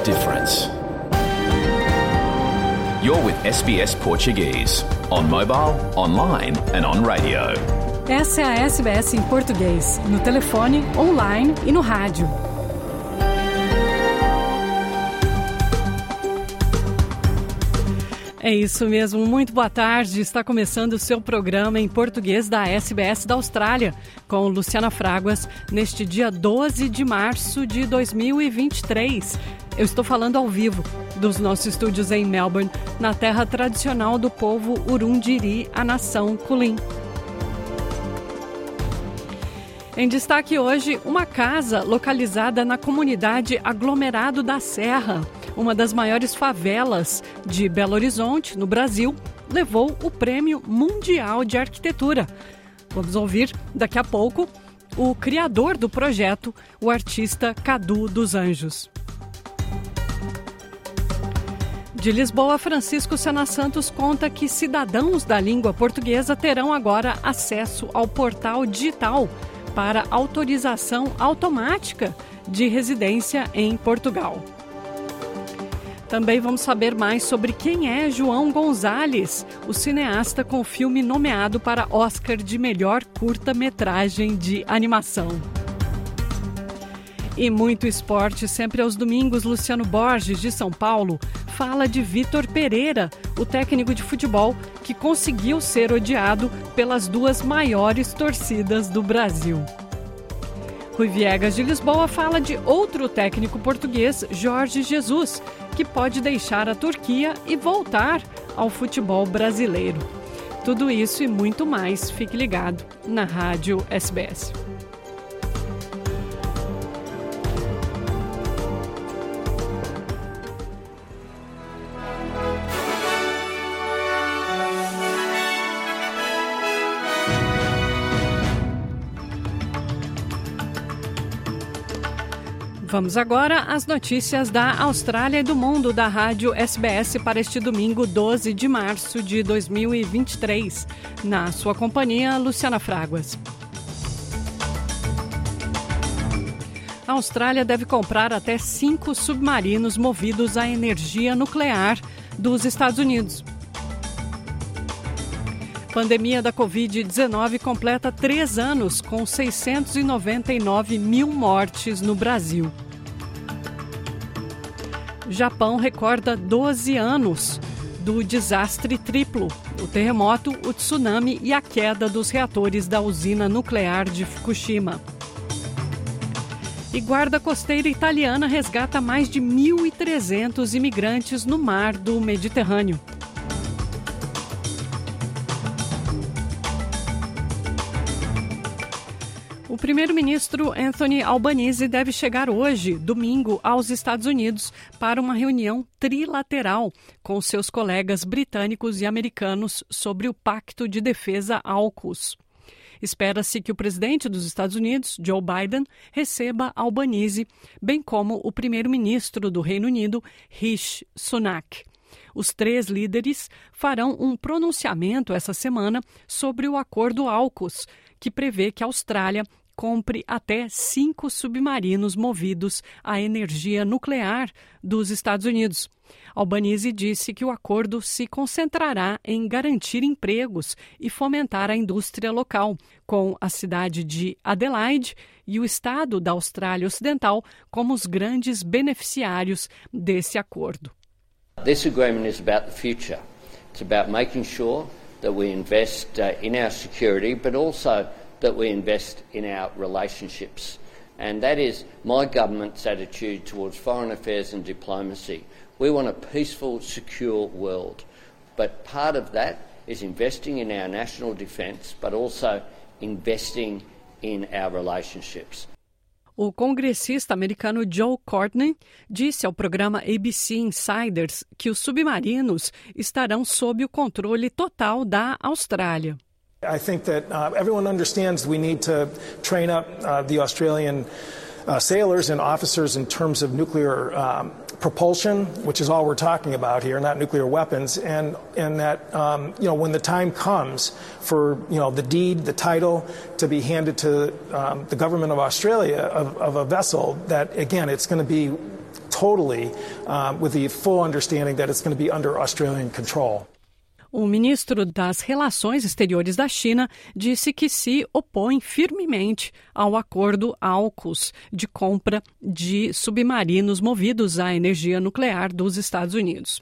of difference. You're with SBS Portuguese on mobile, online and on radio. Essa é a SBS em português, no telefone, online e no rádio. É isso mesmo, muito boa tarde. Está começando o seu programa em português da SBS da Austrália, com Luciana Fraguas, neste dia 12 de março de 2023. Eu estou falando ao vivo dos nossos estúdios em Melbourne, na terra tradicional do povo Urundiri, a nação Kulin. Em destaque hoje, uma casa localizada na comunidade Aglomerado da Serra uma das maiores favelas de Belo Horizonte, no Brasil, levou o Prêmio Mundial de Arquitetura. Vamos ouvir daqui a pouco o criador do projeto, o artista Cadu dos Anjos. De Lisboa, Francisco Sena Santos conta que cidadãos da língua portuguesa terão agora acesso ao portal digital para autorização automática de residência em Portugal. Também vamos saber mais sobre quem é João Gonzalez, o cineasta com o filme nomeado para Oscar de melhor curta-metragem de animação. E muito esporte, sempre aos domingos, Luciano Borges, de São Paulo, fala de Vitor Pereira, o técnico de futebol que conseguiu ser odiado pelas duas maiores torcidas do Brasil. Rui Viegas de Lisboa fala de outro técnico português, Jorge Jesus, que pode deixar a Turquia e voltar ao futebol brasileiro. Tudo isso e muito mais, fique ligado na Rádio SBS. Vamos agora às notícias da Austrália e do mundo da rádio SBS para este domingo, 12 de março de 2023. Na sua companhia, Luciana Fraguas. A Austrália deve comprar até cinco submarinos movidos a energia nuclear dos Estados Unidos. Pandemia da Covid-19 completa três anos, com 699 mil mortes no Brasil. Japão recorda 12 anos do desastre triplo: o terremoto, o tsunami e a queda dos reatores da usina nuclear de Fukushima. E guarda costeira italiana resgata mais de 1.300 imigrantes no mar do Mediterrâneo. O primeiro-ministro Anthony Albanese deve chegar hoje, domingo, aos Estados Unidos para uma reunião trilateral com seus colegas britânicos e americanos sobre o Pacto de Defesa AUKUS. Espera-se que o presidente dos Estados Unidos, Joe Biden, receba Albanese, bem como o primeiro-ministro do Reino Unido, Rishi Sunak. Os três líderes farão um pronunciamento essa semana sobre o acordo AUKUS, que prevê que a Austrália compre até cinco submarinos movidos à energia nuclear dos Estados Unidos. Albanese disse que o acordo se concentrará em garantir empregos e fomentar a indústria local, com a cidade de Adelaide e o estado da Austrália Ocidental como os grandes beneficiários desse acordo. This agreement is about the future. It's about making sure that we invest uh, in our security, but also that we invest in our relationships. And that is my government's attitude towards foreign affairs and diplomacy. We want a peaceful, secure world. But part of that is investing in our national defence, but also investing in our relationships. O congressista americano Joe Courtney disse ao programa ABC Insiders que os submarinos estarão sob o controle total da Austrália. I think that uh, everyone understands we need to train up uh, the Australian uh, sailors and officers in terms of nuclear um, propulsion, which is all we're talking about here, not nuclear weapons, and and that um, you know when the time comes for you know the deed, the title to be handed to um, the government of Australia of, of a vessel, that again it's going to be totally uh, with the full understanding that it's going to be under Australian control. O ministro das Relações Exteriores da China disse que se opõe firmemente ao acordo AUKUS de compra de submarinos movidos à energia nuclear dos Estados Unidos.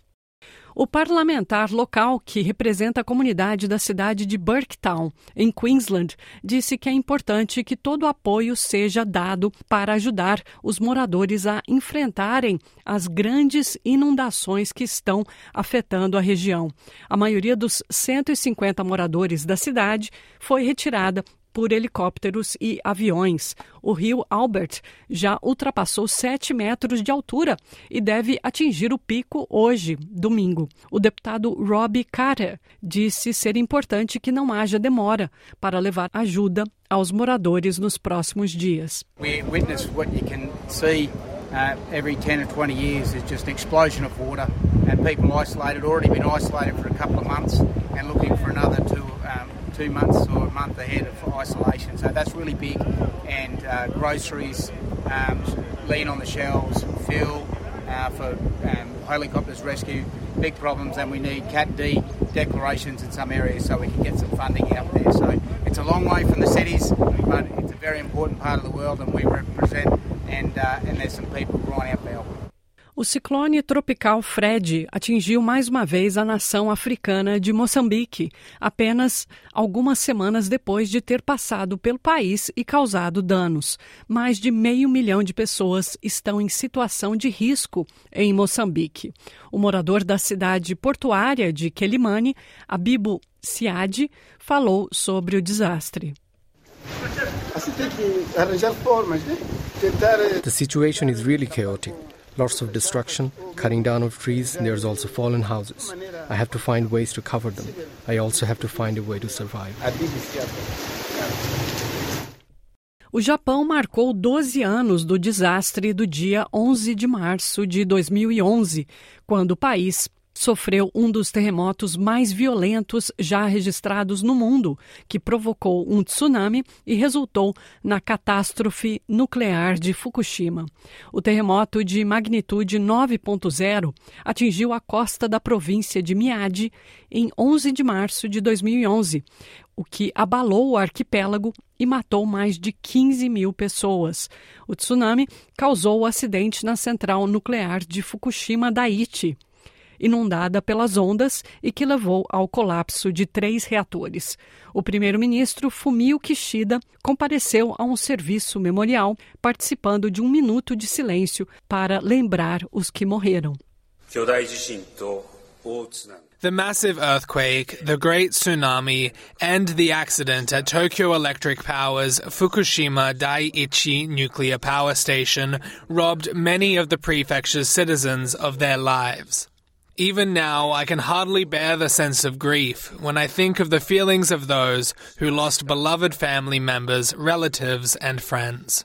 O parlamentar local, que representa a comunidade da cidade de Burketown, em Queensland, disse que é importante que todo apoio seja dado para ajudar os moradores a enfrentarem as grandes inundações que estão afetando a região. A maioria dos 150 moradores da cidade foi retirada por helicópteros e aviões. O rio Albert já ultrapassou 7 metros de altura e deve atingir o pico hoje, domingo. O deputado Robbie Carter disse ser importante que não haja demora para levar ajuda aos moradores nos próximos dias. We witness what you can see uh, every 10 or 20 years is just an explosion of water and people isolated, already been isolated for a couple of months and looking for another two two months or a month ahead of isolation. So that's really big. And uh, groceries, um, lean on the shelves, fuel uh, for um, helicopters rescue, big problems. And we need Cat D declarations in some areas so we can get some funding out there. So it's a long way from the cities, but it's a very important part of the world, and we represent. And, uh, and there's some people crying out for help. O ciclone tropical Fred atingiu mais uma vez a nação africana de Moçambique, apenas algumas semanas depois de ter passado pelo país e causado danos. Mais de meio milhão de pessoas estão em situação de risco em Moçambique. O morador da cidade portuária de Quelimane, Abibo Siad, falou sobre o desastre. The situation is really chaotic. Lots of destruction, cutting down of trees, there's also fallen houses. I have to find ways to cover them. I also have to find a way to survive. O Japão marcou 12 anos do desastre do dia 11 de março de 2011, quando o país sofreu um dos terremotos mais violentos já registrados no mundo, que provocou um tsunami e resultou na catástrofe nuclear de Fukushima. O terremoto de magnitude 9.0 atingiu a costa da província de Miyagi em 11 de março de 2011, o que abalou o arquipélago e matou mais de 15 mil pessoas. O tsunami causou o acidente na central nuclear de Fukushima Daiichi inundada pelas ondas e que levou ao colapso de três reatores. O primeiro-ministro Fumio Kishida compareceu a um serviço memorial, participando de um minuto de silêncio para lembrar os que morreram. The massive earthquake, the great tsunami, and the accident at Tokyo Electric Power's Fukushima Daiichi nuclear power station robbed many of the prefecture's citizens of their lives. Even now, I can hardly bear the sense of grief when I think of the feelings of those who lost beloved family members, relatives, and friends.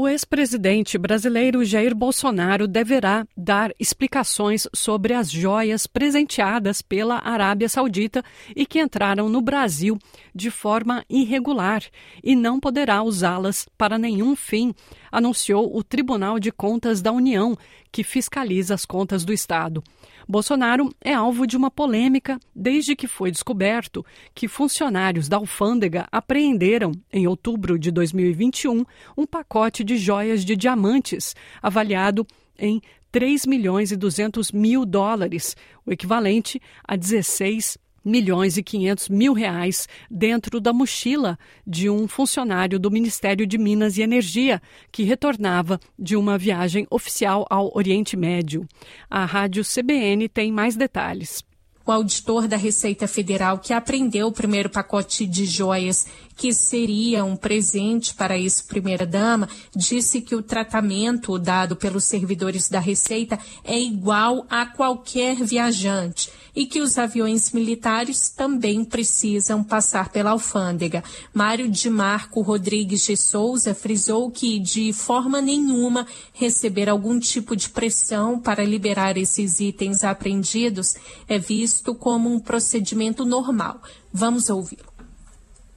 O ex-presidente brasileiro Jair Bolsonaro deverá dar explicações sobre as joias presenteadas pela Arábia Saudita e que entraram no Brasil de forma irregular e não poderá usá-las para nenhum fim, anunciou o Tribunal de Contas da União, que fiscaliza as contas do Estado. Bolsonaro é alvo de uma polêmica desde que foi descoberto que funcionários da alfândega apreenderam, em outubro de 2021, um pacote de joias de diamantes avaliado em 3 milhões e 200 mil dólares, o equivalente a 16 milhões e 500 mil reais dentro da mochila de um funcionário do Ministério de Minas e Energia que retornava de uma viagem oficial ao Oriente Médio. A rádio CBN tem mais detalhes o auditor da Receita Federal que apreendeu o primeiro pacote de joias que seria um presente para essa primeira-dama, disse que o tratamento dado pelos servidores da Receita é igual a qualquer viajante e que os aviões militares também precisam passar pela alfândega. Mário de Marco Rodrigues de Souza frisou que, de forma nenhuma, receber algum tipo de pressão para liberar esses itens apreendidos é visto como um procedimento normal. Vamos ouvi-lo.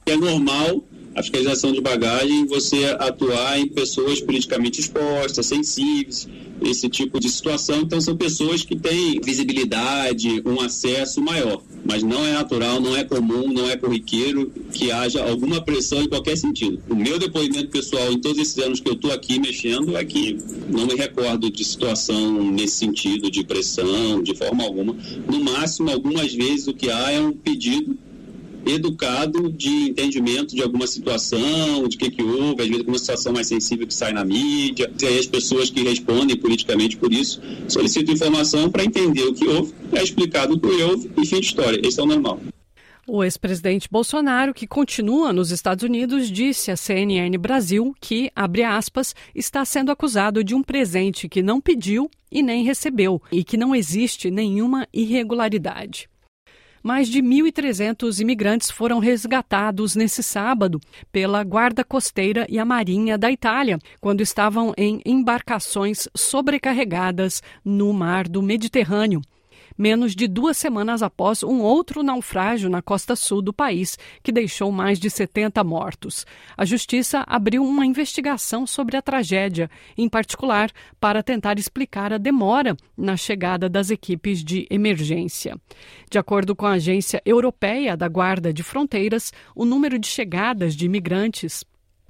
É normal a fiscalização de bagagem, você atuar em pessoas politicamente expostas, sensíveis, esse tipo de situação. Então, são pessoas que têm visibilidade, um acesso maior. Mas não é natural, não é comum, não é corriqueiro que haja alguma pressão em qualquer sentido. O meu depoimento pessoal, em todos esses anos que eu estou aqui mexendo, é que não me recordo de situação nesse sentido, de pressão, de forma alguma. No máximo, algumas vezes, o que há é um pedido educado de entendimento de alguma situação, de que que houve, às vezes alguma situação mais sensível que sai na mídia, e aí as pessoas que respondem politicamente por isso solicitam informação para entender o que houve, é explicado o que houve e fim de história. Esse é o normal. O ex-presidente Bolsonaro, que continua nos Estados Unidos, disse à CNN Brasil que, abre aspas, está sendo acusado de um presente que não pediu e nem recebeu e que não existe nenhuma irregularidade. Mais de 1.300 imigrantes foram resgatados nesse sábado pela Guarda Costeira e a Marinha da Itália, quando estavam em embarcações sobrecarregadas no mar do Mediterrâneo menos de duas semanas após um outro naufrágio na costa sul do país, que deixou mais de 70 mortos. A Justiça abriu uma investigação sobre a tragédia, em particular para tentar explicar a demora na chegada das equipes de emergência. De acordo com a Agência Europeia da Guarda de Fronteiras, o número de chegadas de imigrantes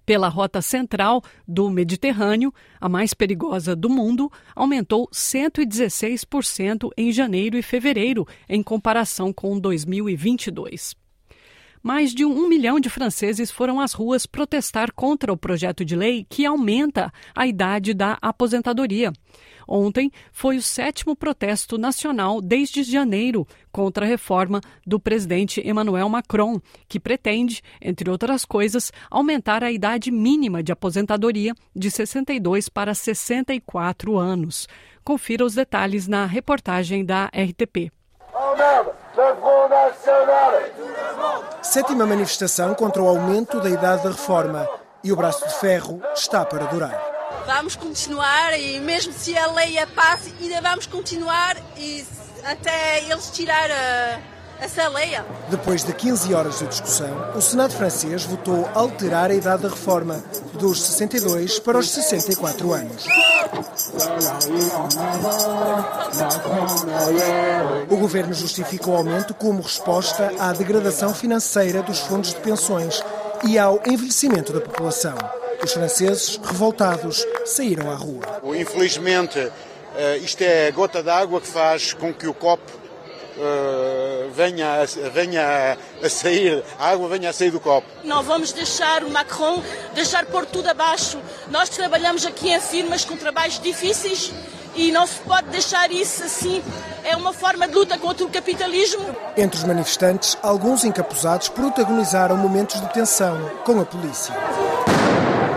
pela rota central do Mediterrâneo, a mais perigosa do mundo, aumentou 116% em janeiro e fevereiro, em comparação com 2022. Mais de um milhão de franceses foram às ruas protestar contra o projeto de lei que aumenta a idade da aposentadoria. Ontem foi o sétimo protesto nacional desde janeiro contra a reforma do presidente Emmanuel Macron, que pretende, entre outras coisas, aumentar a idade mínima de aposentadoria de 62 para 64 anos. Confira os detalhes na reportagem da RTP. Sétima manifestação contra o aumento da idade da reforma. E o braço de ferro está para durar. Vamos continuar e mesmo se a lei a passe, ainda vamos continuar e até eles tirar a, essa lei. Depois de 15 horas de discussão, o Senado francês votou alterar a idade da reforma dos 62 para os 64 anos. O governo justificou o aumento como resposta à degradação financeira dos fundos de pensões e ao envelhecimento da população. Os franceses, revoltados, saíram à rua. Infelizmente, eh, isto é a gota d'água que faz com que o copo eh, venha, venha a sair, a água venha a sair do copo. Não vamos deixar o Macron deixar pôr tudo abaixo. Nós trabalhamos aqui em firmas com trabalhos difíceis e não se pode deixar isso assim. É uma forma de luta contra o capitalismo. Entre os manifestantes, alguns encapuzados protagonizaram momentos de tensão com a polícia.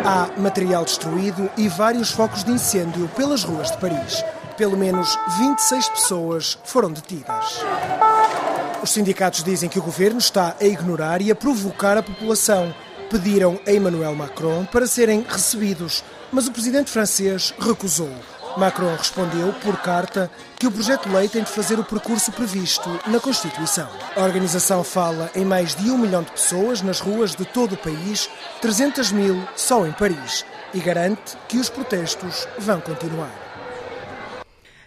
Há material destruído e vários focos de incêndio pelas ruas de Paris. Pelo menos 26 pessoas foram detidas. Os sindicatos dizem que o governo está a ignorar e a provocar a população. Pediram a Emmanuel Macron para serem recebidos, mas o presidente francês recusou. Macron respondeu, por carta, que o projeto de lei tem de fazer o percurso previsto na Constituição. A organização fala em mais de um milhão de pessoas nas ruas de todo o país, 300 mil só em Paris, e garante que os protestos vão continuar.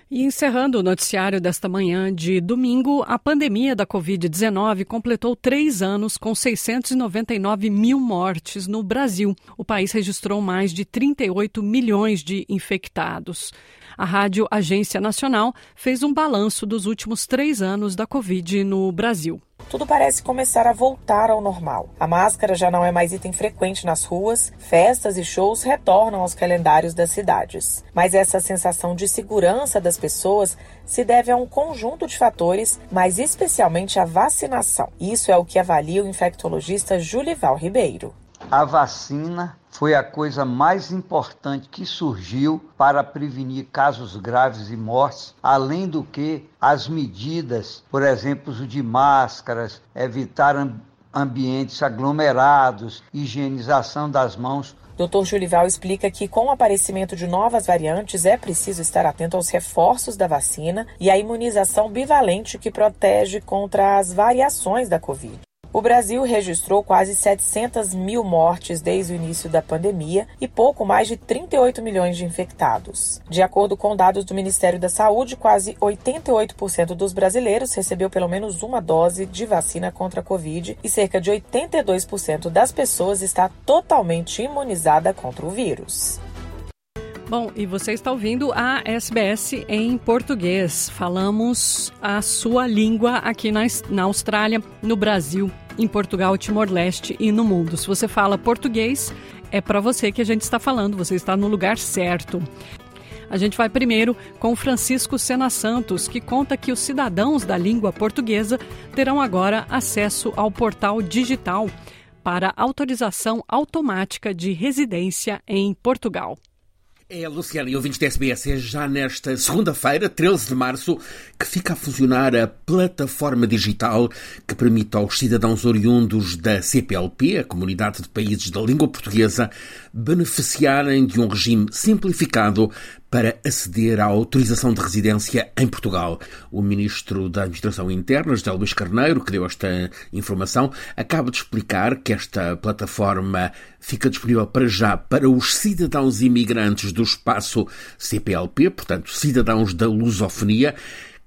E encerrando o noticiário desta manhã de domingo, a pandemia da Covid-19 completou três anos com 699 mil mortes no Brasil. O país registrou mais de 38 milhões de infectados. A Rádio Agência Nacional fez um balanço dos últimos três anos da Covid no Brasil tudo parece começar a voltar ao normal. A máscara já não é mais item frequente nas ruas, festas e shows retornam aos calendários das cidades. Mas essa sensação de segurança das pessoas se deve a um conjunto de fatores, mas especialmente à vacinação. Isso é o que avalia o infectologista Julival Ribeiro. A vacina foi a coisa mais importante que surgiu para prevenir casos graves e mortes, além do que as medidas, por exemplo, o de máscaras, evitar ambientes aglomerados, higienização das mãos. Dr. Julival explica que, com o aparecimento de novas variantes, é preciso estar atento aos reforços da vacina e à imunização bivalente que protege contra as variações da Covid. O Brasil registrou quase 700 mil mortes desde o início da pandemia e pouco mais de 38 milhões de infectados. De acordo com dados do Ministério da Saúde, quase 88% dos brasileiros recebeu pelo menos uma dose de vacina contra a Covid e cerca de 82% das pessoas está totalmente imunizada contra o vírus. Bom, e você está ouvindo a SBS em português. Falamos a sua língua aqui na, na Austrália, no Brasil, em Portugal, Timor-Leste e no mundo. Se você fala português, é para você que a gente está falando, você está no lugar certo. A gente vai primeiro com Francisco Sena Santos, que conta que os cidadãos da língua portuguesa terão agora acesso ao portal digital para autorização automática de residência em Portugal. É, Luciana e ouvintes da SBS, é já nesta segunda-feira, 13 de março, que fica a funcionar a plataforma digital que permite aos cidadãos oriundos da CPLP, a Comunidade de Países da Língua Portuguesa, beneficiarem de um regime simplificado para aceder à autorização de residência em Portugal. O Ministro da Administração Interna, José Luís Carneiro, que deu esta informação, acaba de explicar que esta plataforma fica disponível para já para os cidadãos imigrantes do espaço CPLP, portanto, cidadãos da lusofonia,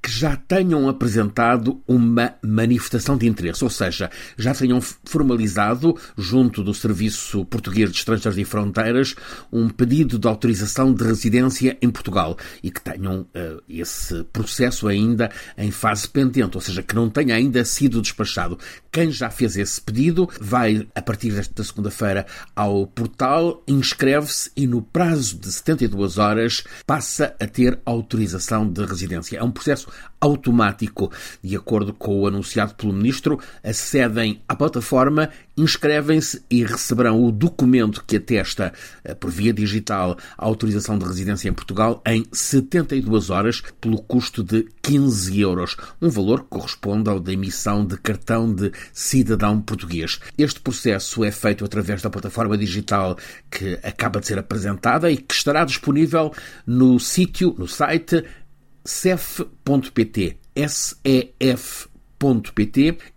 que já tenham apresentado uma manifestação de interesse, ou seja, já tenham formalizado, junto do Serviço Português de Estrangeiros e Fronteiras, um pedido de autorização de residência em Portugal e que tenham uh, esse processo ainda em fase pendente, ou seja, que não tenha ainda sido despachado. Quem já fez esse pedido vai, a partir desta segunda-feira, ao portal, inscreve-se e, no prazo de 72 horas, passa a ter autorização de residência. É um processo automático. De acordo com o anunciado pelo Ministro, acedem à plataforma, inscrevem-se e receberão o documento que atesta, eh, por via digital, a autorização de residência em Portugal em 72 horas, pelo custo de 15 euros, um valor que corresponde ao da emissão de cartão de cidadão português. Este processo é feito através da plataforma digital que acaba de ser apresentada e que estará disponível no sítio, no site sef.pt, sef.pt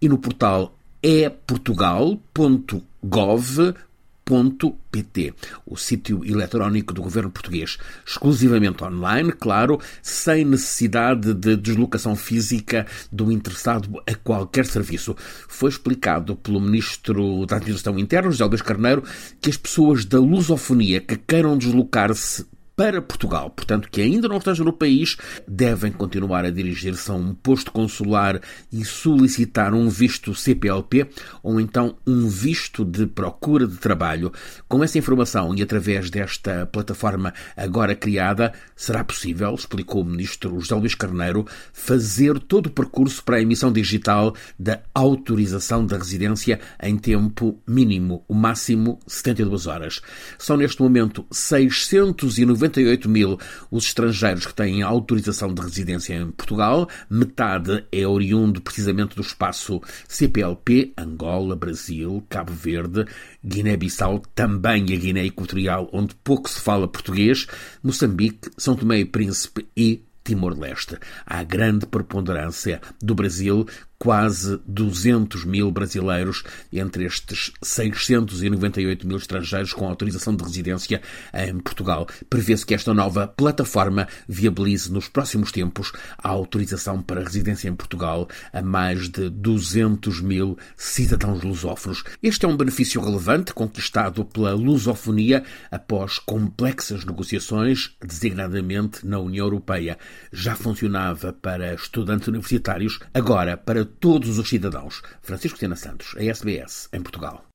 e no portal eportugal.gov.pt, o sítio eletrónico do governo português, exclusivamente online, claro, sem necessidade de deslocação física do interessado a qualquer serviço. Foi explicado pelo Ministro da Administração Interna, José Luís Carneiro, que as pessoas da lusofonia que queiram deslocar-se para Portugal, portanto, que ainda não estejam no país, devem continuar a dirigir-se a um posto consular e solicitar um visto CPLP ou então um visto de procura de trabalho. Com essa informação e através desta plataforma agora criada, será possível, explicou o ministro José Luís Carneiro, fazer todo o percurso para a emissão digital da autorização da residência em tempo mínimo, o máximo 72 horas. São neste momento 690 98 mil os estrangeiros que têm autorização de residência em Portugal, metade é oriundo precisamente do espaço CPLP, Angola, Brasil, Cabo Verde, Guiné-Bissau, também a Guiné Equatorial, onde pouco se fala português, Moçambique, São Tomé e Príncipe e Timor-Leste. Há grande preponderância do Brasil quase 200 mil brasileiros entre estes 698 mil estrangeiros com autorização de residência em Portugal. Prevê-se que esta nova plataforma viabilize nos próximos tempos a autorização para residência em Portugal a mais de 200 mil cidadãos lusófonos. Este é um benefício relevante conquistado pela lusofonia após complexas negociações, designadamente na União Europeia. Já funcionava para estudantes universitários, agora para todos os cidadãos. Francisco Sena Santos, a SBS, em Portugal.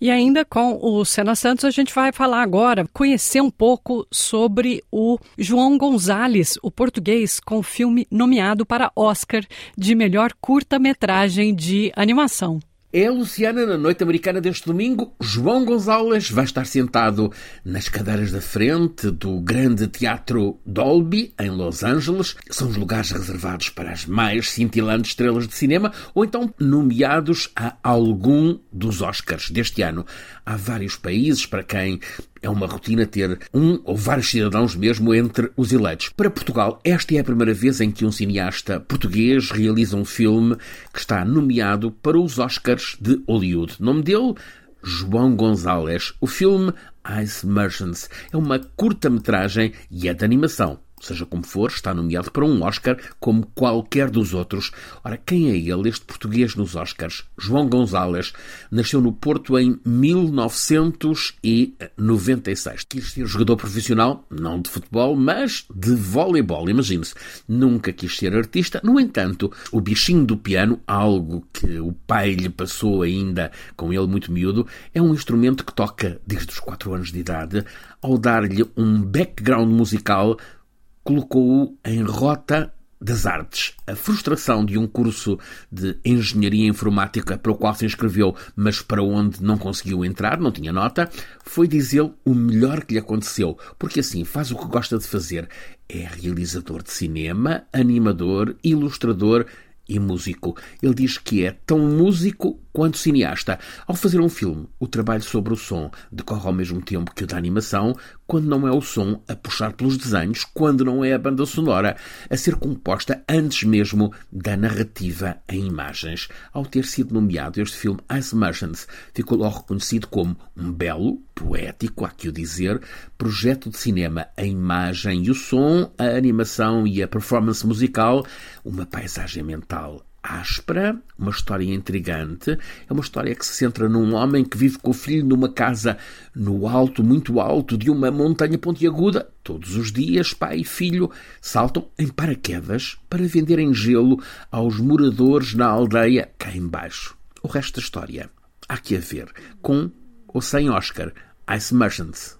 E ainda com o Sena Santos, a gente vai falar agora, conhecer um pouco sobre o João Gonzalez, o português, com o filme nomeado para Oscar de melhor curta-metragem de animação. É a Luciana na noite americana deste domingo. João Gonzalez vai estar sentado nas cadeiras da frente do grande teatro Dolby, em Los Angeles. São os lugares reservados para as mais cintilantes estrelas de cinema ou então nomeados a algum dos Oscars deste ano. Há vários países para quem É uma rotina ter um ou vários cidadãos mesmo entre os eleitos. Para Portugal, esta é a primeira vez em que um cineasta português realiza um filme que está nomeado para os Oscars de Hollywood. Nome dele? João Gonzalez. O filme Ice Merchants é uma curta-metragem e é de animação. Seja como for, está nomeado para um Oscar como qualquer dos outros. Ora, quem é ele, este português nos Oscars? João Gonzalez nasceu no Porto em 1996. Quis ser jogador profissional, não de futebol, mas de voleibol. Imagine-se, nunca quis ser artista. No entanto, o bichinho do piano, algo que o pai lhe passou ainda com ele muito miúdo, é um instrumento que toca desde os 4 anos de idade. Ao dar-lhe um background musical, colocou-o em rota das artes. A frustração de um curso de engenharia informática para o qual se inscreveu, mas para onde não conseguiu entrar, não tinha nota, foi, diz ele, o melhor que lhe aconteceu, porque assim faz o que gosta de fazer. É realizador de cinema, animador, ilustrador e músico. Ele diz que é tão músico quanto cineasta. Ao fazer um filme, o trabalho sobre o som decorre ao mesmo tempo que o da animação, quando não é o som a puxar pelos desenhos, quando não é a banda sonora a ser composta antes mesmo da narrativa em imagens. Ao ter sido nomeado, este filme Ice Merchants ficou logo reconhecido como um belo, poético, há que o dizer, projeto de cinema. A imagem e o som, a animação e a performance musical, uma paisagem mental áspera, uma história intrigante. É uma história que se centra num homem que vive com o filho numa casa no alto, muito alto, de uma montanha pontiaguda. Todos os dias, pai e filho saltam em paraquedas para venderem gelo aos moradores na aldeia cá embaixo. O resto da história há que a ver, com ou sem Oscar, Ice Merchants.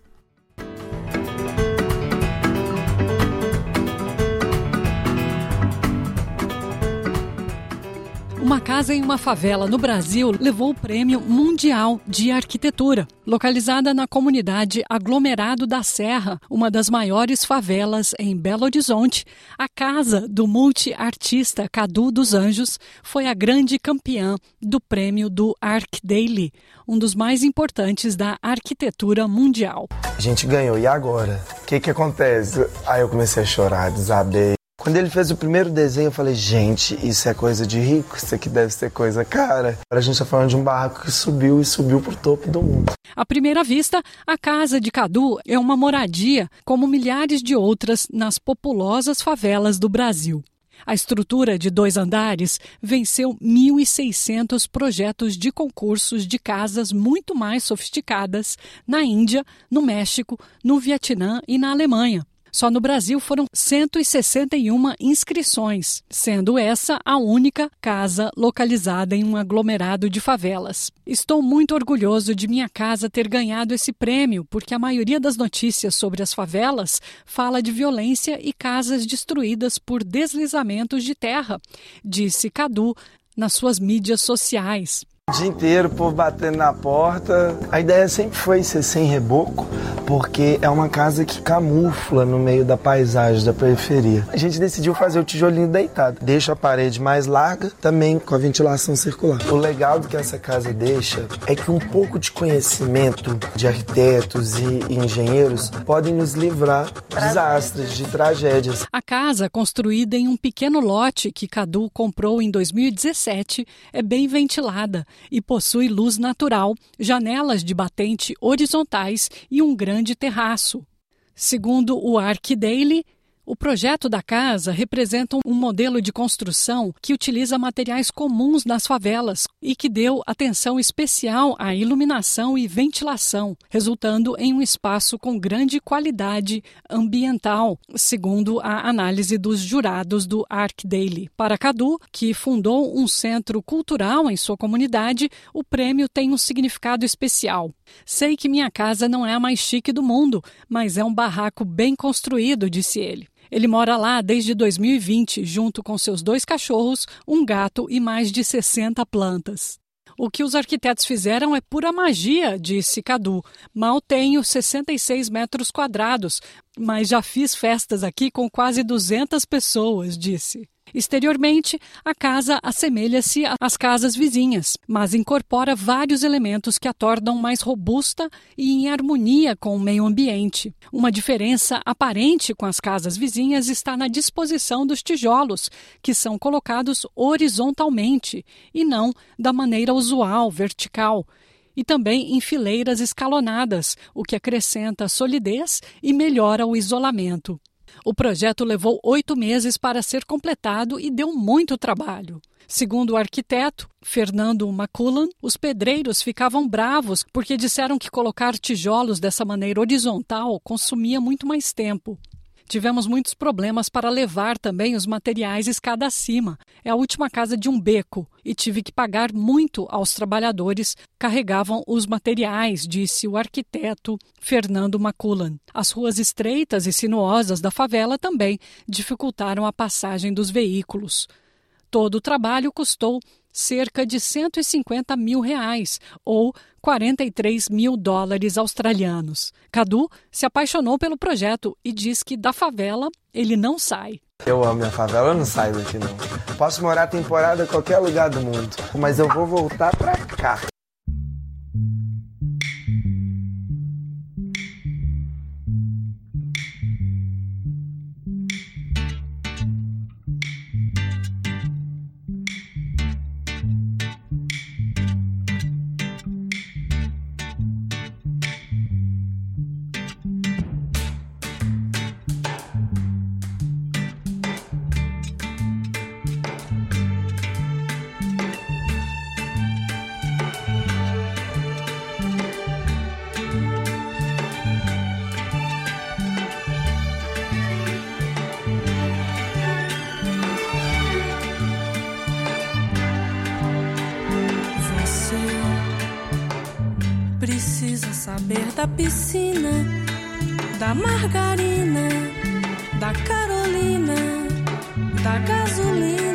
Uma casa em uma favela no Brasil levou o Prêmio Mundial de Arquitetura. Localizada na comunidade Aglomerado da Serra, uma das maiores favelas em Belo Horizonte, a casa do multiartista Cadu dos Anjos foi a grande campeã do prêmio do Arc Daily, um dos mais importantes da arquitetura mundial. A gente ganhou, e agora? O que, que acontece? Aí eu comecei a chorar, desabei. Quando ele fez o primeiro desenho, eu falei, gente, isso é coisa de rico, isso aqui deve ser coisa cara. A gente está falando de um barraco que subiu e subiu para o topo do mundo. À primeira vista, a casa de Cadu é uma moradia, como milhares de outras nas populosas favelas do Brasil. A estrutura de dois andares venceu 1.600 projetos de concursos de casas muito mais sofisticadas na Índia, no México, no Vietnã e na Alemanha. Só no Brasil foram 161 inscrições, sendo essa a única casa localizada em um aglomerado de favelas. Estou muito orgulhoso de minha casa ter ganhado esse prêmio, porque a maioria das notícias sobre as favelas fala de violência e casas destruídas por deslizamentos de terra, disse Cadu nas suas mídias sociais. O dia inteiro, o povo batendo na porta. A ideia sempre foi ser sem reboco, porque é uma casa que camufla no meio da paisagem da periferia. A gente decidiu fazer o tijolinho deitado. Deixa a parede mais larga, também com a ventilação circular. O legal do que essa casa deixa é que um pouco de conhecimento de arquitetos e engenheiros podem nos livrar de desastres, de tragédias. A casa, construída em um pequeno lote que Cadu comprou em 2017, é bem ventilada e possui luz natural, janelas de batente horizontais e um grande terraço. Segundo o Arc Daily, o projeto da casa representa um modelo de construção que utiliza materiais comuns nas favelas e que deu atenção especial à iluminação e ventilação, resultando em um espaço com grande qualidade ambiental, segundo a análise dos jurados do Arc Daily. Para Cadu, que fundou um centro cultural em sua comunidade, o prêmio tem um significado especial. Sei que minha casa não é a mais chique do mundo, mas é um barraco bem construído, disse ele. Ele mora lá desde 2020, junto com seus dois cachorros, um gato e mais de 60 plantas. O que os arquitetos fizeram é pura magia, disse Cadu. Mal tenho 66 metros quadrados, mas já fiz festas aqui com quase 200 pessoas, disse. Exteriormente, a casa assemelha-se às casas vizinhas, mas incorpora vários elementos que a tornam mais robusta e em harmonia com o meio ambiente. Uma diferença aparente com as casas vizinhas está na disposição dos tijolos, que são colocados horizontalmente e não da maneira usual, vertical e também em fileiras escalonadas, o que acrescenta solidez e melhora o isolamento. O projeto levou oito meses para ser completado e deu muito trabalho. Segundo o arquiteto Fernando Maculan, os pedreiros ficavam bravos porque disseram que colocar tijolos dessa maneira horizontal consumia muito mais tempo. Tivemos muitos problemas para levar também os materiais escada acima. É a última casa de um beco e tive que pagar muito aos trabalhadores carregavam os materiais, disse o arquiteto Fernando Maculan. As ruas estreitas e sinuosas da favela também dificultaram a passagem dos veículos. Todo o trabalho custou cerca de 150 mil reais, ou 43 mil dólares australianos. Cadu se apaixonou pelo projeto e diz que da favela ele não sai. Eu amo minha favela, eu não saio daqui não. Posso morar temporada em qualquer lugar do mundo, mas eu vou voltar pra cá. Da piscina, da margarina, da Carolina, da gasolina.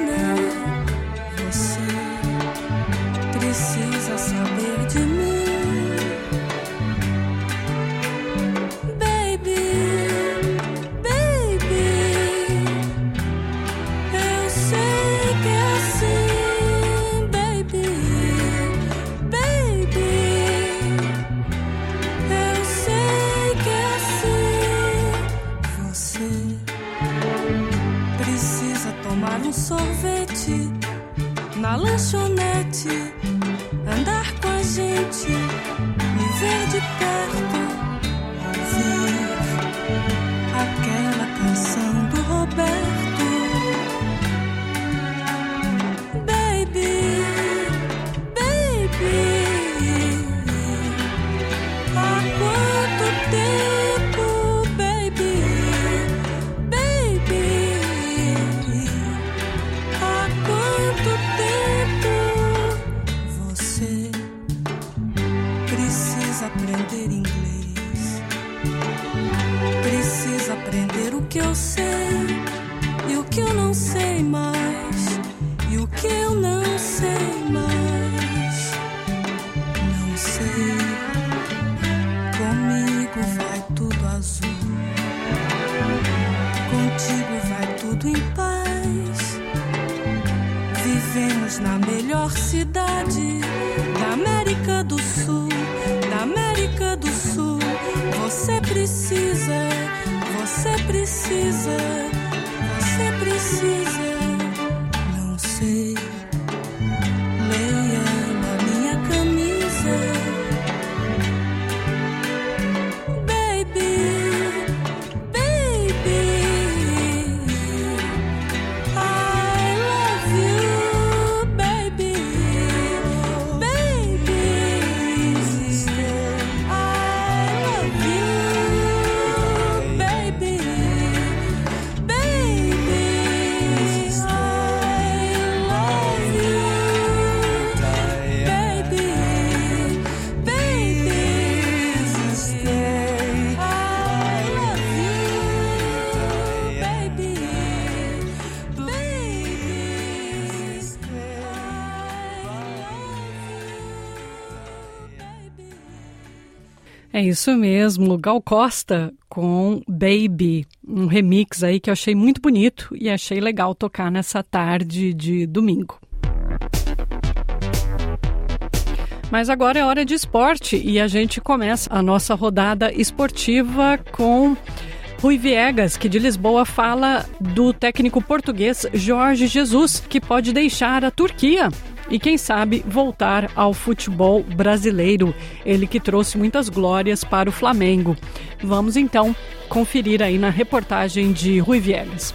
cidade. É isso mesmo, Gal Costa com Baby, um remix aí que eu achei muito bonito e achei legal tocar nessa tarde de domingo. Mas agora é hora de esporte e a gente começa a nossa rodada esportiva com Rui Viegas, que de Lisboa fala do técnico português Jorge Jesus, que pode deixar a Turquia e, quem sabe, voltar ao futebol brasileiro. Ele que trouxe muitas glórias para o Flamengo. Vamos então conferir aí na reportagem de Rui Viegas.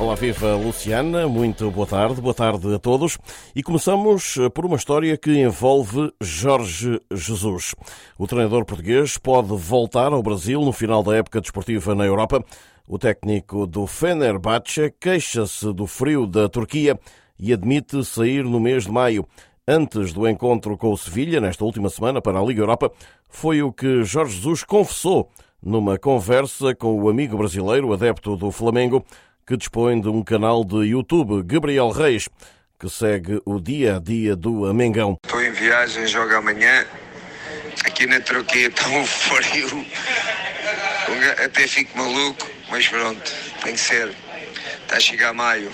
Olá, viva Luciana, muito boa tarde, boa tarde a todos. E começamos por uma história que envolve Jorge Jesus. O treinador português pode voltar ao Brasil no final da época desportiva na Europa. O técnico do Fenerbahçe queixa-se do frio da Turquia e admite sair no mês de maio. Antes do encontro com o Sevilha, nesta última semana para a Liga Europa, foi o que Jorge Jesus confessou numa conversa com o amigo brasileiro, adepto do Flamengo, que dispõe de um canal de YouTube, Gabriel Reis, que segue o dia a dia do Mengão. Estou em viagem, jogo amanhã. Aqui na Turquia está um frio. Até fico maluco, mas pronto, tem que ser. Está a chegar maio.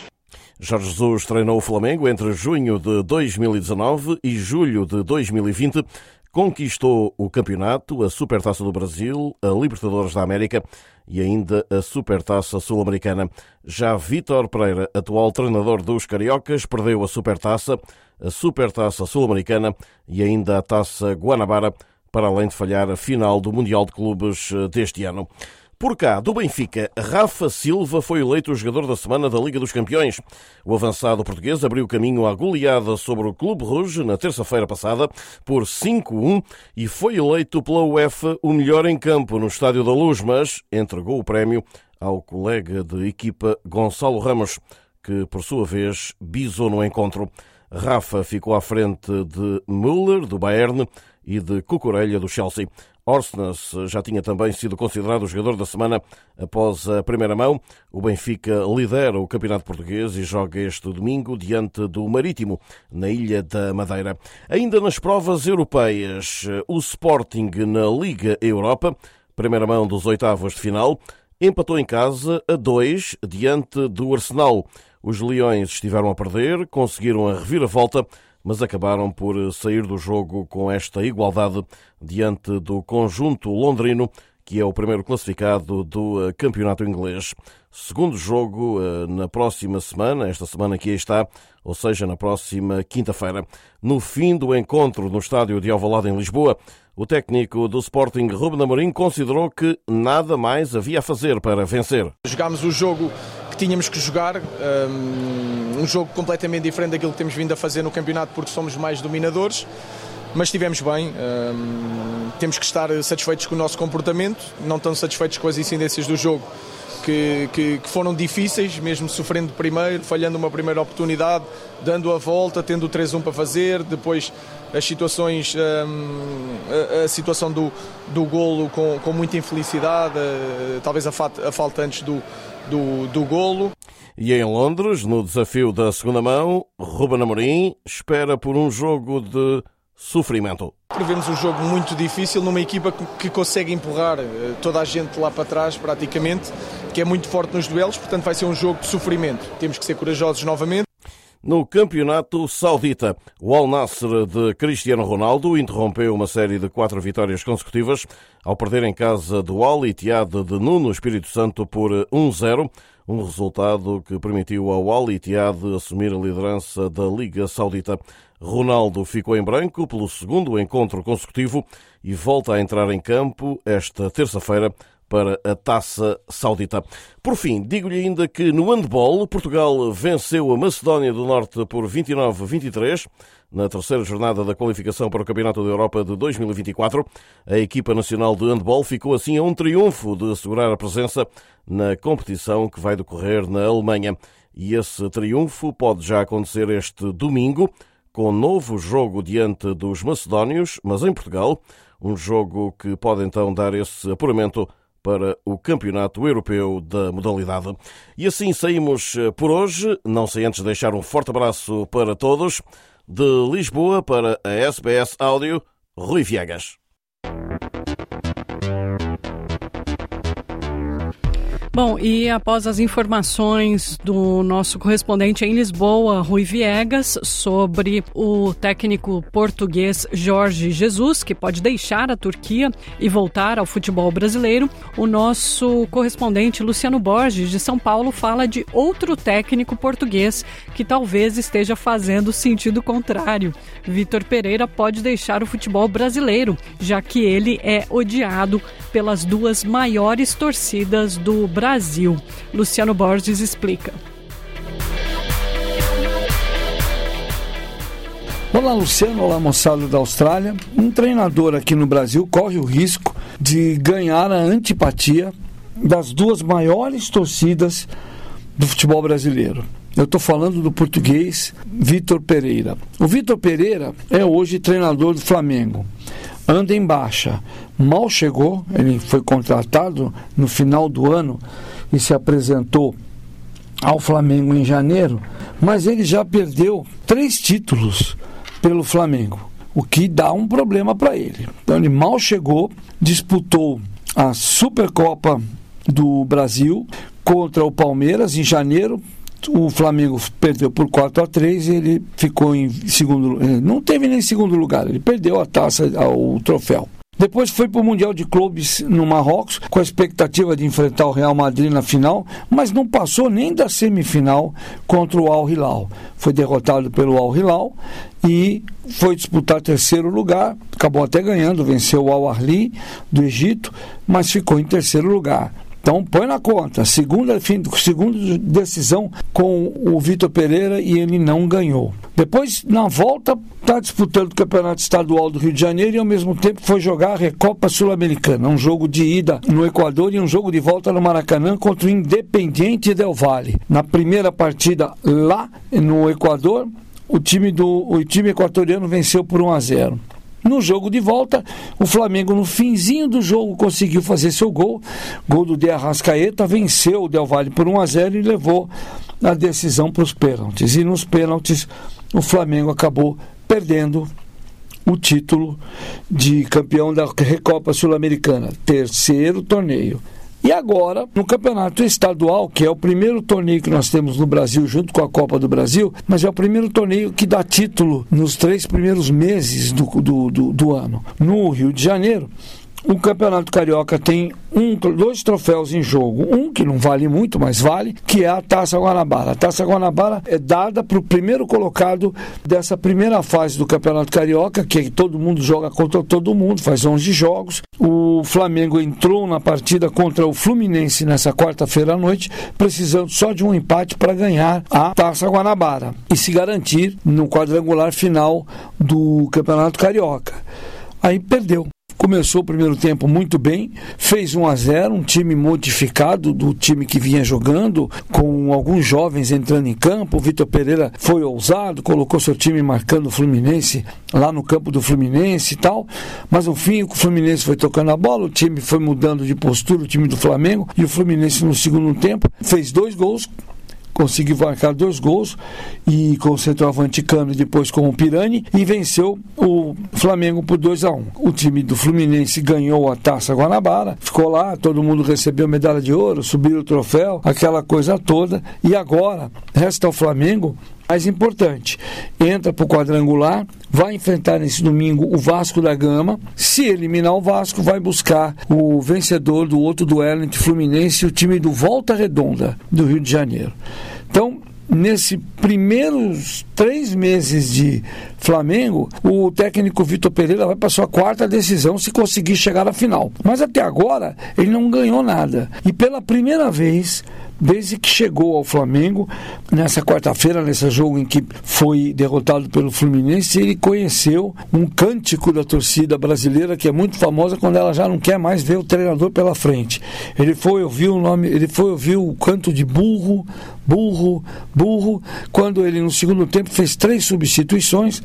Jorge Jesus treinou o Flamengo entre junho de 2019 e julho de 2020 conquistou o campeonato, a Supertaça do Brasil, a Libertadores da América e ainda a Supertaça Sul-Americana. Já Vítor Pereira, atual treinador dos Cariocas, perdeu a Supertaça, a Supertaça Sul-Americana e ainda a Taça Guanabara, para além de falhar a final do Mundial de Clubes eh, deste ano. Por cá, do Benfica, Rafa Silva foi eleito o jogador da semana da Liga dos Campeões. O avançado português abriu caminho à goleada sobre o Clube Rouge na terça-feira passada por 5-1 e foi eleito pela UEFA o melhor em campo no Estádio da Luz, mas entregou o prémio ao colega de equipa Gonçalo Ramos, que por sua vez bisou no encontro. Rafa ficou à frente de Müller, do Bayern, e de Cucurella, do Chelsea. Orsnes já tinha também sido considerado o jogador da semana após a primeira mão. O Benfica lidera o Campeonato Português e joga este domingo diante do Marítimo, na Ilha da Madeira. Ainda nas provas europeias, o Sporting na Liga Europa, primeira mão dos oitavos de final, empatou em casa a dois diante do Arsenal. Os Leões estiveram a perder, conseguiram a reviravolta mas acabaram por sair do jogo com esta igualdade diante do conjunto londrino, que é o primeiro classificado do eh, campeonato inglês. Segundo jogo eh, na próxima semana, esta semana que aí está, ou seja, na próxima quinta-feira. No fim do encontro no estádio de Alvalade em Lisboa, o técnico do Sporting, Ruben Amorim, considerou que nada mais havia a fazer para vencer. Jogámos o jogo que tínhamos que jogar, um, um jogo completamente diferente daquilo que temos vindo a fazer no campeonato porque somos mais dominadores mas estivemos bem. Um, temos que estar satisfeitos com o nosso comportamento, não tão satisfeitos com as incidências do jogo. Que, que, que, foram difíceis, mesmo sofrendo primeiro, falhando uma primeira oportunidade, dando a volta, tendo o 3-1 para fazer, depois as situações, um, a, a, situação do, do golo com, com muita infelicidade, uh, talvez a, a falta antes do, do, do golo. E em Londres, no desafio da segunda mão, Ruben Amorim espera por um jogo de sofrimento. Prevemos um jogo muito difícil numa equipa que consegue empurrar eh, toda a gente lá para trás, praticamente, que é muito forte nos duelos, portanto vai ser um jogo de sofrimento. Temos que ser corajosos novamente. No campeonato saudita, o Al Nassr de Cristiano Ronaldo interrompeu uma série de quatro vitórias consecutivas ao perder em casa do Al Ittihad de Nuno Espírito Santo por 1-0, um resultado que permitiu ao Al Ittihad assumir a liderança da Liga Saudita. Ronaldo ficou em branco pelo segundo encontro consecutivo e volta a entrar em campo esta terça-feira para a Taça Saudita. Por fim, digo-lhe ainda que no handball, Portugal venceu a Macedónia do Norte por 29-23 na terceira jornada da qualificação para o Campeonato da Europa de 2024. A equipa nacional de handball ficou assim a um triunfo de assegurar a presença na competição que vai decorrer na Alemanha. E esse triunfo pode já acontecer este domingo, com novo jogo diante dos macedónios, mas em Portugal, um jogo que pode então dar esse apuramento para o Campeonato Europeu da modalidade. E assim saímos eh, por hoje, não sem antes deixar um forte abraço para todos. De Lisboa para a SBS Áudio, Rui Viegas. Bom, e após as informações do nosso correspondente em Lisboa, Rui Viegas, sobre o técnico português Jorge Jesus, que pode deixar a Turquia e voltar ao futebol brasileiro, o nosso correspondente Luciano Borges, de São Paulo, fala de outro técnico português que talvez esteja fazendo sentido contrário. Vitor Pereira pode deixar o futebol brasileiro, já que ele é odiado pelas duas maiores torcidas do Brasil Brasil. Luciano Borges explica. Olá, Luciano. Olá, moçada da Austrália. Um treinador aqui no Brasil corre o risco de ganhar a antipatia das duas maiores torcidas do futebol brasileiro. Eu estou falando do português Vitor Pereira. O Vitor Pereira é hoje treinador do Flamengo anda em baixa. Mal chegou, ele foi contratado no final do ano e se apresentou ao Flamengo em janeiro, mas ele já perdeu três títulos pelo Flamengo, o que dá um problema para ele. Então ele mal chegou, disputou a Supercopa do Brasil contra o Palmeiras em janeiro, o Flamengo perdeu por 4 a 3 e ele ficou em segundo eh, não teve nem segundo lugar, ele perdeu a taça, o troféu. Depois foi para o Mundial de Clubes no Marrocos, com a expectativa de enfrentar o Real Madrid na final, mas não passou nem da semifinal contra o Al Hilal. Foi derrotado pelo Al Hilal e foi disputar terceiro lugar, acabou até ganhando, venceu o Al Ahly do Egito, mas ficou em terceiro lugar. Então põe na conta, segunda, segunda decisão com o Vitor Pereira e ele não ganhou. Depois, na volta, está disputando o Campeonato Estadual do Rio de Janeiro e ao mesmo tempo foi jogar a Recopa Sul-Americana, um jogo de ida no Equador e um jogo de volta no Maracanã contra o Independiente Del Valle. Na primeira partida lá no Equador, o time, do, o time equatoriano venceu por 1 a 0. No jogo de volta, o Flamengo, no finzinho do jogo, conseguiu fazer seu gol. Gol do De Arrascaeta, venceu o Del Valle por 1 a 0 e levou a decisão para os pênaltis. E nos pênaltis, o Flamengo acabou perdendo o título de campeão da Recopa Sul-Americana. Terceiro torneio. E agora, no campeonato estadual, que é o primeiro torneio que nós temos no Brasil, junto com a Copa do Brasil, mas é o primeiro torneio que dá título nos três primeiros meses do, do, do, do ano. No Rio de Janeiro, o Campeonato Carioca tem um, dois troféus em jogo. Um que não vale muito, mas vale, que é a Taça Guanabara. A Taça Guanabara é dada para o primeiro colocado dessa primeira fase do Campeonato Carioca, que todo mundo joga contra todo mundo, faz 11 jogos. O Flamengo entrou na partida contra o Fluminense nessa quarta-feira à noite, precisando só de um empate para ganhar a Taça Guanabara e se garantir no quadrangular final do Campeonato Carioca. Aí perdeu. Começou o primeiro tempo muito bem, fez 1 a 0, um time modificado do time que vinha jogando, com alguns jovens entrando em campo. O Vitor Pereira foi ousado, colocou seu time marcando o Fluminense lá no campo do Fluminense e tal. Mas no fim, o Fluminense foi tocando a bola, o time foi mudando de postura, o time do Flamengo, e o Fluminense no segundo tempo fez dois gols conseguiu marcar dois gols e com o centroavante Cano e depois com o Pirani e venceu o Flamengo por 2 a 1 um. O time do Fluminense ganhou a Taça Guanabara, ficou lá, todo mundo recebeu medalha de ouro, subiu o troféu, aquela coisa toda. E agora resta ao Flamengo mais importante, entra para o quadrangular, vai enfrentar nesse domingo o Vasco da Gama. Se eliminar o Vasco, vai buscar o vencedor do outro duelo entre Fluminense e o time do Volta Redonda do Rio de Janeiro. Então, nesse primeiros três meses de Flamengo, o técnico Vitor Pereira vai para sua quarta decisão se conseguir chegar à final. Mas até agora ele não ganhou nada. E pela primeira vez desde que chegou ao Flamengo, nessa quarta-feira, nesse jogo em que foi derrotado pelo Fluminense, ele conheceu um cântico da torcida brasileira que é muito famosa quando ela já não quer mais ver o treinador pela frente. Ele foi ouvir o nome, ele foi ouvir o canto de burro, burro, burro, quando ele no segundo tempo fez três substituições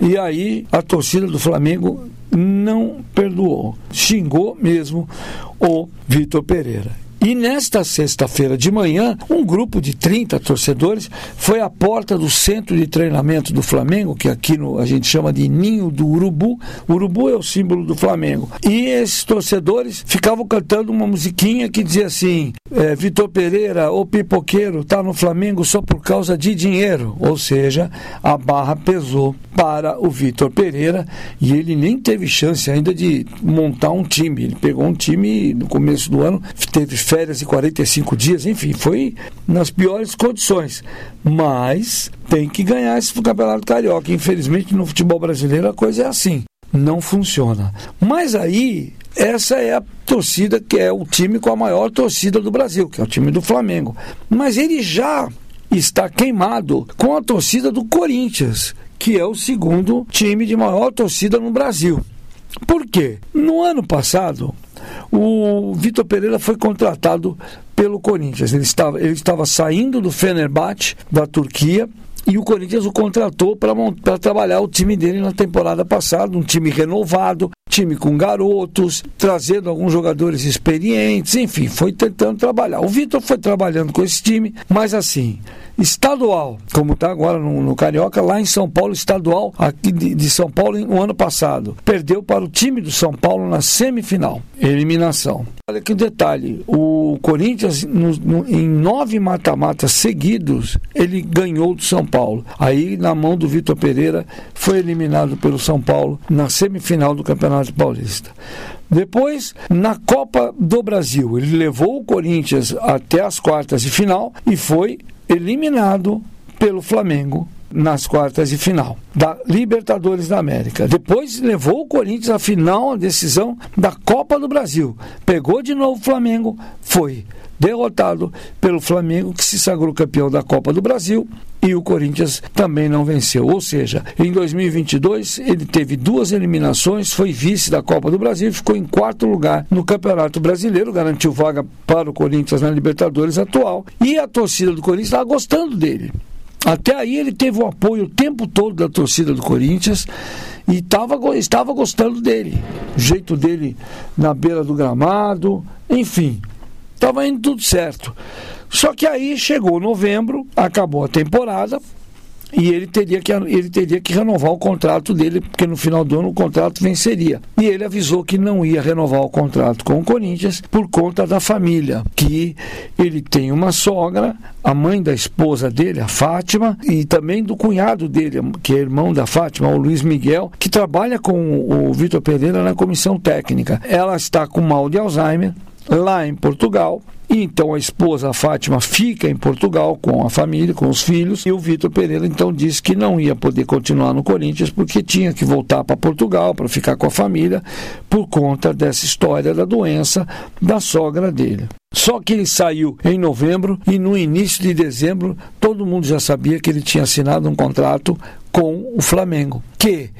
e aí a torcida do Flamengo não perdoou, xingou mesmo o Vitor Pereira. E nesta sexta-feira de manhã, um grupo de 30 torcedores foi à porta do centro de treinamento do Flamengo, que aqui no, a gente chama de Ninho do Urubu. Urubu é o símbolo do Flamengo. E esses torcedores ficavam cantando uma musiquinha que dizia assim: é, Vitor Pereira, o pipoqueiro, tá no Flamengo só por causa de dinheiro. Ou seja, a barra pesou para o Vitor Pereira e ele nem teve chance ainda de montar um time. Ele pegou um time no começo do ano, teve férias de 45 dias, enfim, foi nas piores condições. Mas tem que ganhar esse campeonato carioca. Infelizmente, no futebol brasileiro a coisa é assim. Não funciona. Mas aí, essa é a torcida que é o time com a maior torcida do Brasil, que é o time do Flamengo. Mas ele já está queimado com a torcida do Corinthians, que é o segundo time de maior torcida no Brasil. Por quê? No ano passado, o Vitor Pereira foi contratado pelo Corinthians. Ele estava, ele estava saindo do Fenerbahçe, da Turquia, e o Corinthians o contratou para trabalhar o time dele na temporada passada, um time renovado, time com garotos, trazendo alguns jogadores experientes, enfim, foi tentando trabalhar. O Vitor foi trabalhando com esse time, mas assim, estadual, como está agora no, no, Carioca, lá em São Paulo, estadual aqui de, de, São Paulo no ano passado. Perdeu para o time do São Paulo na semifinal, eliminação. Olha que detalhe, o Corinthians no, no, em nove mata-matas seguidos, ele ganhou do São Paulo. Aí na mão do Vitor Pereira foi eliminado pelo São Paulo na semifinal do Campeonato Paulista. Depois, na Copa do Brasil, ele levou o Corinthians até as quartas de final e foi eliminado pelo Flamengo nas quartas de final da Libertadores da América. Depois levou o Corinthians à final, a decisão da Copa do Brasil. Pegou de novo o Flamengo, foi derrotado pelo Flamengo, que se sagrou campeão da Copa do Brasil, e o Corinthians também não venceu. Ou seja, em 2022 ele teve duas eliminações, foi vice da Copa do Brasil e ficou em quarto lugar no Campeonato Brasileiro, garantiu vaga para o Corinthians na Libertadores atual, e a torcida do Corinthians estava gostando dele. Até aí ele teve o apoio o tempo todo da torcida do Corinthians e tava, estava gostando dele. O jeito dele na beira do gramado, enfim, estava indo tudo certo. Só que aí chegou novembro, acabou a temporada, e ele teria que ele teria que renovar o contrato dele, porque no final do ano o contrato venceria. E ele avisou que não ia renovar o contrato com o Corinthians por conta da família, que ele tem uma sogra, a mãe da esposa dele, a Fátima, e também do cunhado dele, que é irmão da Fátima, o Luiz Miguel, que trabalha com o Vitor Pereira na comissão técnica. Ela está com mal de Alzheimer lá em Portugal e então a esposa, a Fátima, fica em Portugal com a família, com os filhos, e o Vitor Pereira então disse que não ia poder continuar no Corinthians porque tinha que voltar para Portugal para ficar com a família por conta dessa história da doença da sogra dele. Só que ele saiu em novembro e no início de dezembro todo mundo já sabia que ele tinha assinado um contrato com o Flamengo, que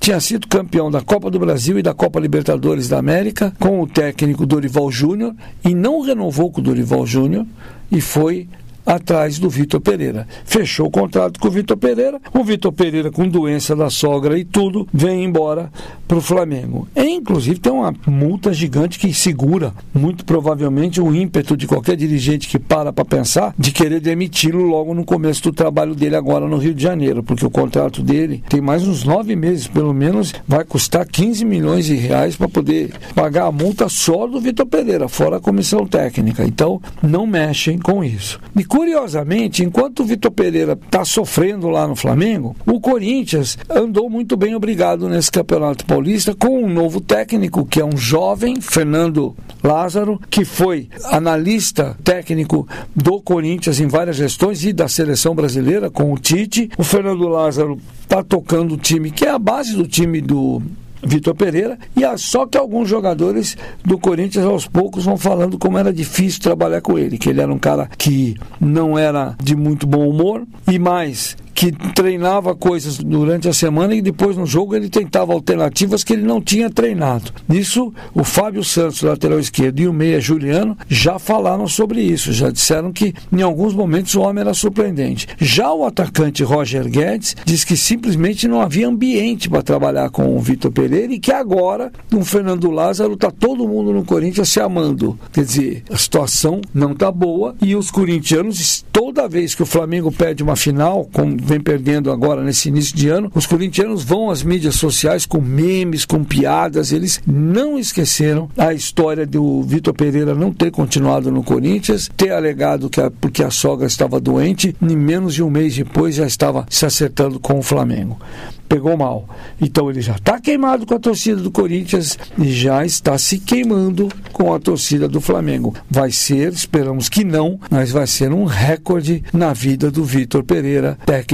tinha sido campeão da Copa do Brasil e da Copa Libertadores da América com o técnico Dorival Júnior e não renovou com o Dorival Júnior e foi atrás do Vitor Pereira. Fechou o contrato com o Vitor Pereira. O Vitor Pereira, com doença da sogra e tudo, vem embora para o Flamengo. E, inclusive, tem uma multa gigante que segura, muito provavelmente, o ímpeto de qualquer dirigente que para para pensar de querer demiti-lo logo no começo do trabalho dele agora no Rio de Janeiro, porque o contrato dele tem mais uns nove meses, pelo menos, vai custar 15 milhões de reais para poder pagar a multa só do Vitor Pereira, fora a comissão técnica. Então, não mexem com isso. E Curiosamente, enquanto o Vitor Pereira está sofrendo lá no Flamengo, o Corinthians andou muito bem obrigado nesse Campeonato Paulista com um novo técnico, que é um jovem, Fernando Lázaro, que foi analista técnico do Corinthians em várias gestões e da seleção brasileira com o Tite. O Fernando Lázaro está tocando o time, que é a base do time do Vitor Pereira, e só que alguns jogadores do Corinthians aos poucos vão falando como era difícil trabalhar com ele, que ele era um cara que não era de muito bom humor e mais que treinava coisas durante a semana e depois no jogo ele tentava alternativas que ele não tinha treinado. Nisso, o Fábio Santos, lateral esquerdo, e o meia Juliano já falaram sobre isso, já disseram que em alguns momentos o homem era surpreendente. Já o atacante Roger Guedes diz que simplesmente não havia ambiente para trabalhar com o Vitor Pereira e que agora, com Fernando Lázaro, está todo mundo no Corinthians se amando. Quer dizer, a situação não está boa e os corintianos, toda vez que o Flamengo perde uma final, como vem perdendo agora nesse início de ano, os corintianos vão às mídias sociais com memes, com piadas. Eles não esqueceram a história do Vitor Pereira não ter continuado no Corinthians, ter alegado que a, porque a sogra estava doente, e menos de um mês depois já estava se acertando com o Flamengo pegou mal. Então ele já está queimado com a torcida do Corinthians e já está se queimando com a torcida do Flamengo. Vai ser, esperamos que não, mas vai ser um recorde na vida do Vitor Pereira, técnico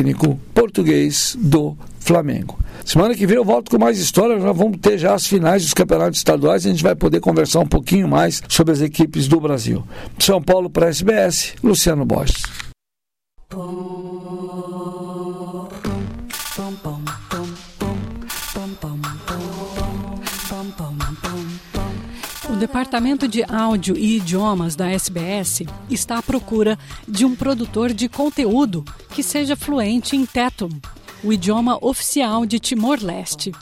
português do Flamengo. Semana que vem eu volto com mais histórias. Nós vamos ter já as finais dos campeonatos estaduais e a gente vai poder conversar um pouquinho mais sobre as equipes do Brasil. São Paulo para a SBS, Luciano Borges. Departamento de Áudio e Idiomas da SBS está à procura de um produtor de conteúdo que seja fluente em Tetum, o idioma oficial de Timor-Leste.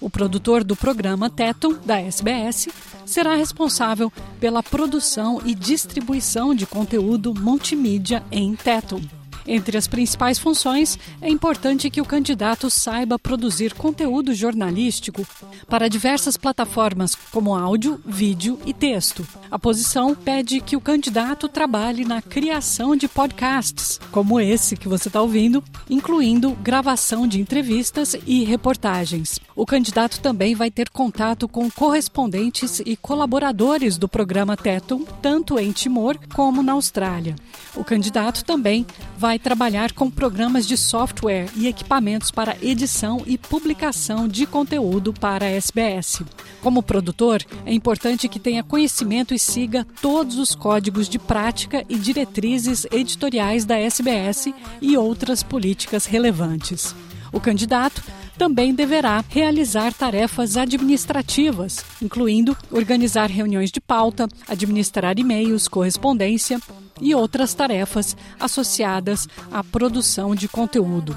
O produtor do programa Tetum, da SBS, será responsável pela produção e distribuição de conteúdo multimídia em Tetum. Entre as principais funções, é importante que o candidato saiba produzir conteúdo jornalístico para diversas plataformas, como áudio, vídeo e texto. A posição pede que o candidato trabalhe na criação de podcasts, como esse que você está ouvindo, incluindo gravação de entrevistas e reportagens. O candidato também vai ter contato com correspondentes e colaboradores do programa Tetum, tanto em Timor como na Austrália. O candidato também vai trabalhar com programas de software e equipamentos para edição e publicação de conteúdo para a SBS. Como produtor, é importante que tenha conhecimento e siga todos os códigos de prática e diretrizes editoriais da SBS e outras políticas relevantes. O candidato também deverá realizar tarefas administrativas, incluindo organizar reuniões de pauta, administrar e-mails, correspondência e outras tarefas associadas à produção de conteúdo.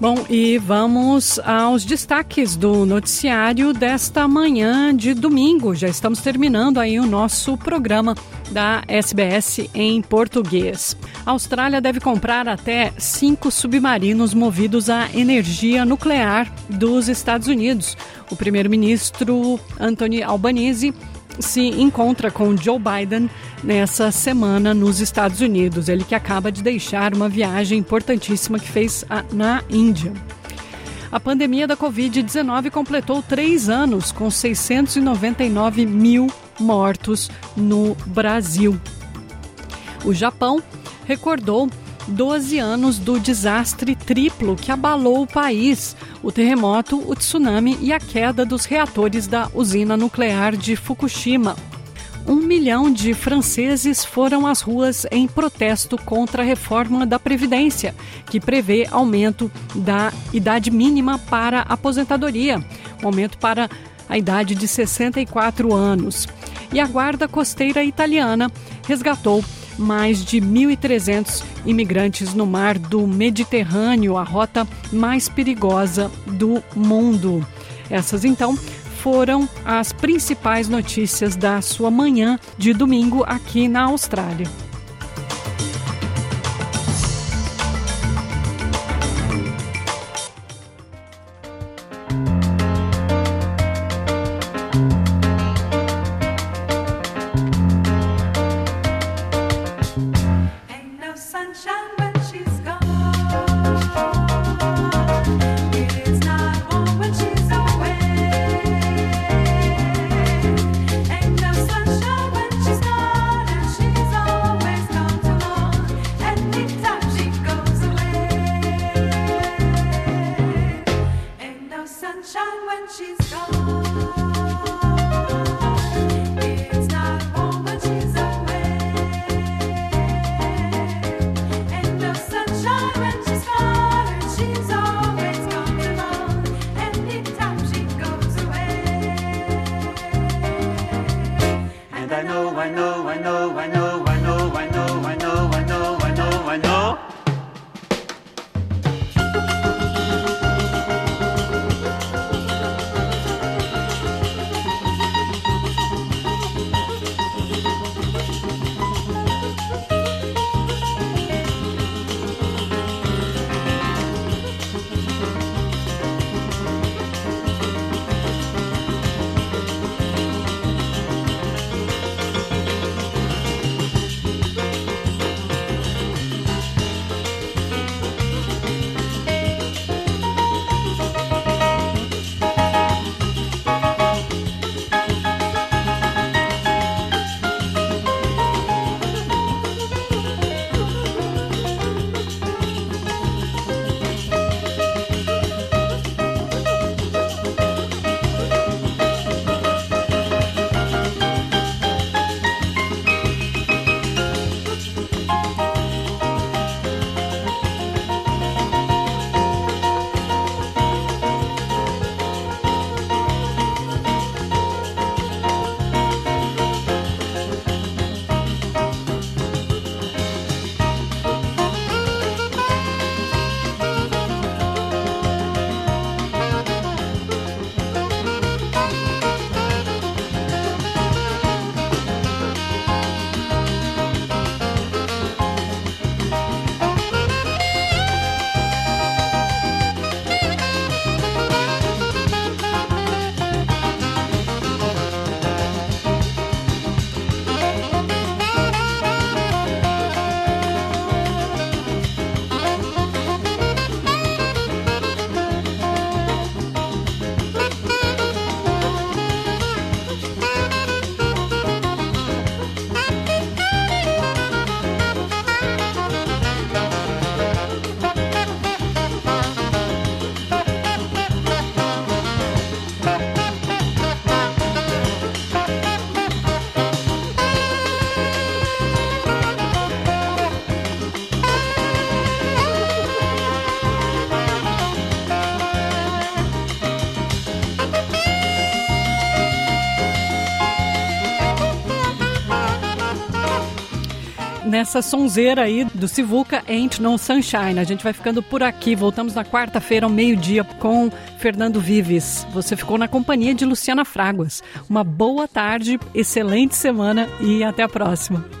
Bom, e vamos aos destaques do noticiário desta manhã de domingo. Já estamos terminando aí o nosso programa da SBS em português. A Austrália deve comprar até cinco submarinos movidos à energia nuclear dos Estados Unidos. O primeiro-ministro Anthony Albanese se encontra com Joe Biden nessa semana nos Estados Unidos. Ele que acaba de deixar uma viagem importantíssima que fez na Índia. A pandemia da Covid-19 completou três anos, com 699 mil mortos no Brasil. O Japão recordou 12 anos do desastre triplo que abalou o país: o terremoto, o tsunami e a queda dos reatores da usina nuclear de Fukushima. Um milhão de franceses foram às ruas em protesto contra a reforma da Previdência, que prevê aumento da idade mínima para aposentadoria, um aumento para a idade de 64 anos. E a Guarda Costeira Italiana resgatou mais de 1.300 imigrantes no mar do Mediterrâneo, a rota mais perigosa do mundo. Essas, então, foram as principais notícias da sua manhã de domingo aqui na Austrália. Nessa sonzeira aí do Sivuca Ain't No Sunshine. A gente vai ficando por aqui. Voltamos na quarta-feira ao meio-dia com Fernando Vives. Você ficou na companhia de Luciana Fraguas. Uma boa tarde, excelente semana e até a próxima.